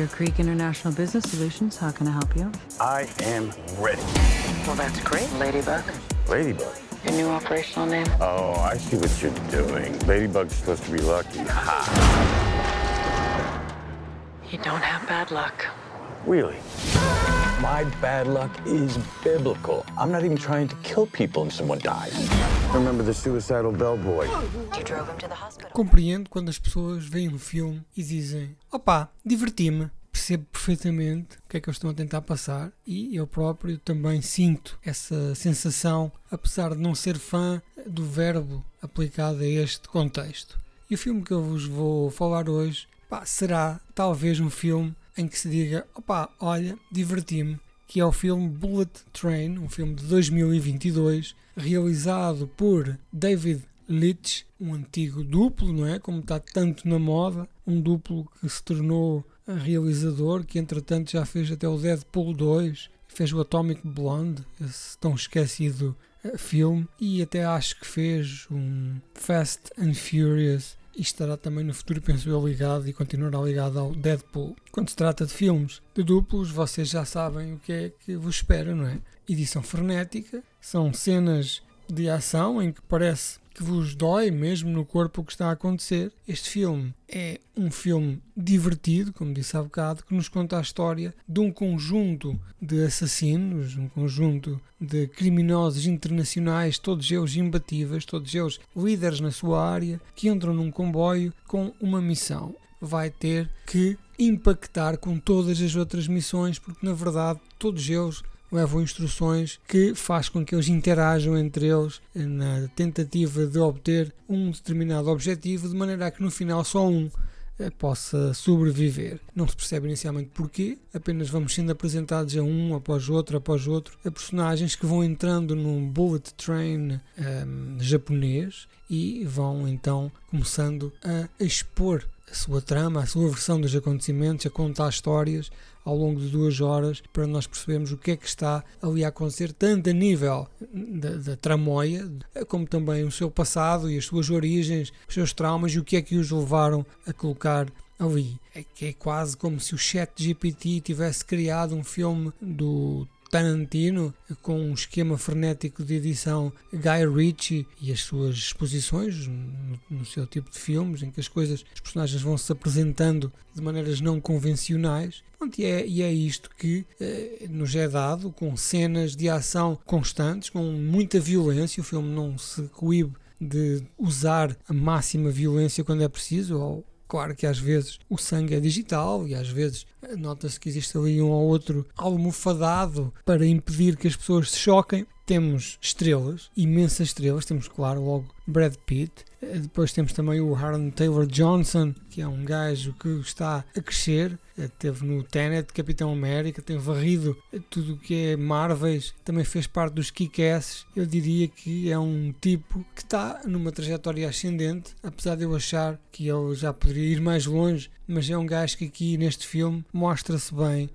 Deer Creek International Business Solutions. How can I help you? I am ready. Well, that's great, Ladybug. Ladybug. Your new operational name? Oh, I see what you're doing. Ladybug's supposed to be lucky. Ha! You don't have bad luck. Really? My bad luck is biblical. I'm not even trying to kill people and someone dies. Compreendo quando as pessoas veem um filme e dizem: opá, diverti-me. Percebo perfeitamente o que é que eles estão a tentar passar e eu próprio também sinto essa sensação, apesar de não ser fã do verbo aplicado a este contexto. E o filme que eu vos vou falar hoje pá, será talvez um filme em que se diga: opá, olha, diverti-me, que é o filme Bullet Train, um filme de 2022, realizado por David Leitch, um antigo duplo, não é? Como está tanto na moda, um duplo que se tornou realizador, que entretanto já fez até o Deadpool 2, fez o Atomic Blonde, esse tão esquecido eh, filme, e até acho que fez um Fast and Furious e estará também no futuro, penso eu, ligado e continuará ligado ao Deadpool. Quando se trata de filmes de duplos, vocês já sabem o que é que vos espera, não é? Edição frenética, são cenas de ação em que parece que vos dói mesmo no corpo o que está a acontecer. Este filme é um filme divertido, como disse há bocado, que nos conta a história de um conjunto de assassinos, um conjunto de criminosos internacionais, todos eles imbatíveis, todos eles líderes na sua área, que entram num comboio com uma missão. Vai ter que impactar com todas as outras missões, porque na verdade todos eles levam instruções que faz com que eles interajam entre eles na tentativa de obter um determinado objetivo, de maneira a que no final só um eh, possa sobreviver. Não se percebe inicialmente porquê, apenas vamos sendo apresentados a um após outro após outro a personagens que vão entrando num bullet train um, ehm, japonês e vão então começando a expor a sua trama, a sua versão dos acontecimentos, a contar histórias ao longo de duas horas para nós percebermos o que é que está ali a acontecer, tanto a nível da, da tramóia, como também o seu passado e as suas origens, os seus traumas e o que é que os levaram a colocar ali. É que é quase como se o Chat GPT tivesse criado um filme do Tarantino, com um esquema frenético de edição Guy Ritchie e as suas exposições no, no, seu tipo de filmes, em que as coisas, os personagens vão se apresentando de maneiras não convencionais. E é, e é isto que eh, nos é dado, com cenas de ação constantes, com muita violência. O filme não se coíbe de usar a máxima violência quando é preciso, ou Claro que às vezes o sangue é digital e às vezes nota-se que existe ali um ou outro almofadado para impedir que as pessoas se choquem. Temos estrelas, imensas estrelas. Temos, claro, logo Brad Pitt. Eh, depois temos também o Aaron Taylor Johnson, que é um gajo que está a crescer. Eh, teve no Tenet, Capitão América, tem varrido tudo o que é Marvels, também fez parte dos Kick-Ass. Eu diria que é um tipo que está numa trajetória ascendente, apesar de eu achar que ele já poderia ir mais longe, mas é um gajo que aqui neste filme mostra-se bem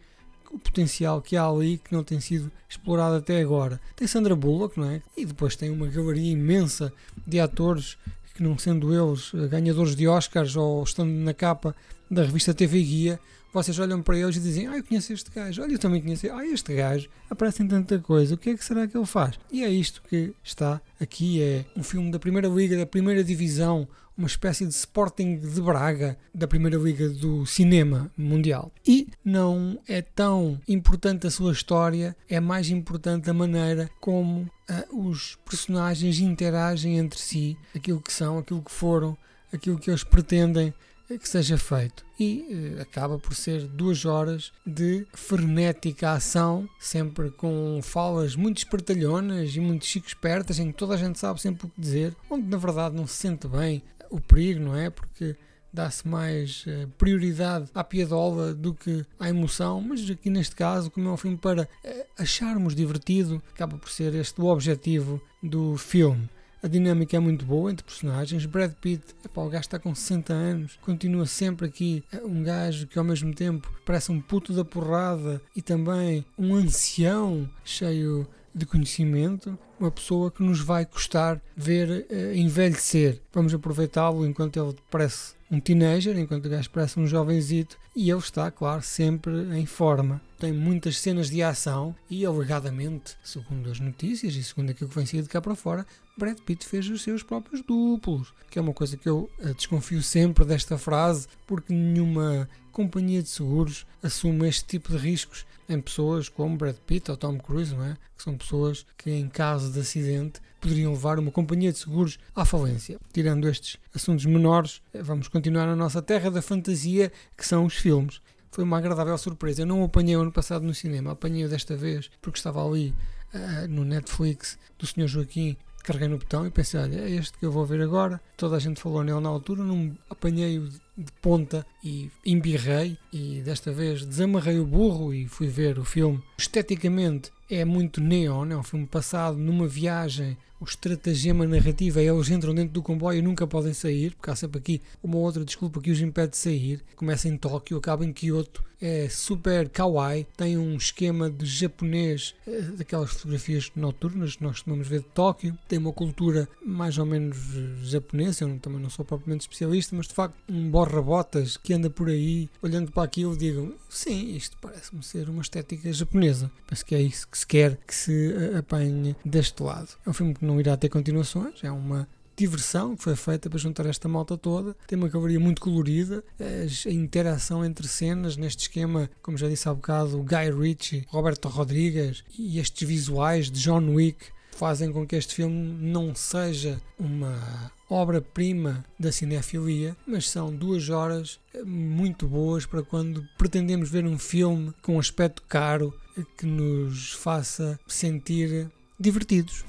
o potencial que há ali que não tem sido explorado até agora. Tem Sandra Bullock, não é? E depois tem uma galeria imensa de atores que, não sendo eles ganhadores de Oscars ou estando na capa da revista TV Guia, vocês olham para eles e dizem: Ah, eu conheço este gajo, olha, eu também conheço, ah, este gajo, aparece em tanta coisa, o que é que será que ele faz? E é isto que está aqui: é um filme da Primeira Liga, da Primeira Divisão, uma espécie de Sporting de Braga da Primeira Liga do Cinema Mundial. E não é tão importante a sua história, é mais importante a maneira como uh, os personagens interagem entre si, aquilo que são, aquilo que foram, aquilo que eles pretendem que seja feito. E uh, acaba por ser duas horas de frenética ação, sempre com falas muito espertalhonas e muito chico espertas, em que toda a gente sabe sempre o que dizer, onde na verdade não se sente bem o perigo, não é? Porque dá-se mais uh, prioridade à piadola do que à emoção, mas aqui neste caso, como é um filme para uh, acharmos divertido, acaba por ser este o objetivo do filme. A dinâmica é muito boa entre personagens. Brad Pitt, epá, o gajo está com 60 anos, continua sempre aqui eh, um gajo que ao mesmo tempo parece um puto da porrada e também um ancião cheio de conhecimento, uma pessoa que nos vai custar ver uh, envelhecer. Vamos aproveitá-lo enquanto ele parece um teenager, enquanto o gajo parece um jovenzito, e ele está, claro, sempre em forma. Tem muitas cenas de ação e, alegadamente, segundo as notícias e segundo aquilo que vem saído cá para fora, Brad Pitt fez os seus próprios duplos, que é uma coisa que eu uh, desconfio sempre desta frase, porque nenhuma companhia de seguros assume este tipo de riscos em pessoas como Brad Pitt ou Tom Cruise, não é? que são pessoas que, em caso de acidente, poderiam levar uma companhia de seguros à falência. Tirando estes assuntos menores, eh, vamos continuar na nossa terra da fantasia, que são os filmes. Foi uma agradável surpresa. Eu não o apanhei ano passado no cinema, apanhei-o desta vez porque estava ali uh, no Netflix do Sr. Joaquim carreguei no botão e pensei, olha, é este que eu vou ver agora. Toda a gente falou nele na altura, não apanhei-o de ponta e embirrei e desta vez desamarrei o burro e fui ver o filme. Esteticamente é muito neon, é um filme passado numa viagem o estratagema narrativo é eles entram dentro do comboio e nunca podem sair, porque há sempre aqui uma outra desculpa que os impede de sair. Começa em Tóquio, acaba em Kyoto, é super kawaii, tem um esquema de japonês, eh, daquelas fotografias noturnas que nós costumamos ver de Tóquio, tem uma cultura mais ou menos eh, japonesa, eu também não sou propriamente especialista, mas de facto um borra-botas que anda por aí, olhando para aquilo, digam, sim, isto parece-me ser uma estética japonesa. Penso que é isso que se quer que se eh, apanhe deste lado. É um filme que não irá ter continuações, é uma diversão que foi feita para juntar esta malta toda. Tem uma cavaria muito colorida, a interação entre cenas neste esquema, como já disse há bocado, Guy Ritchie, Roberto Rodrigues e estes visuais de John Wick fazem com que este filme não seja uma obra-prima da cinefilia, mas são duas horas muito boas para quando pretendemos ver um filme com um aspecto caro que nos faça sentir divertidos.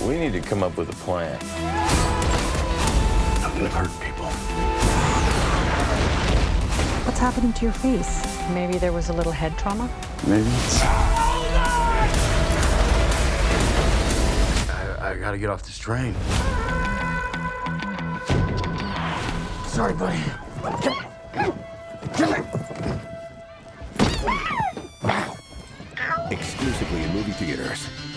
We need to come up with a plan. I'm gonna hurt people. What's happening to your face? Maybe there was a little head trauma? Maybe it's... I, I gotta get off this train. Sorry, buddy. Exclusively in movie theaters.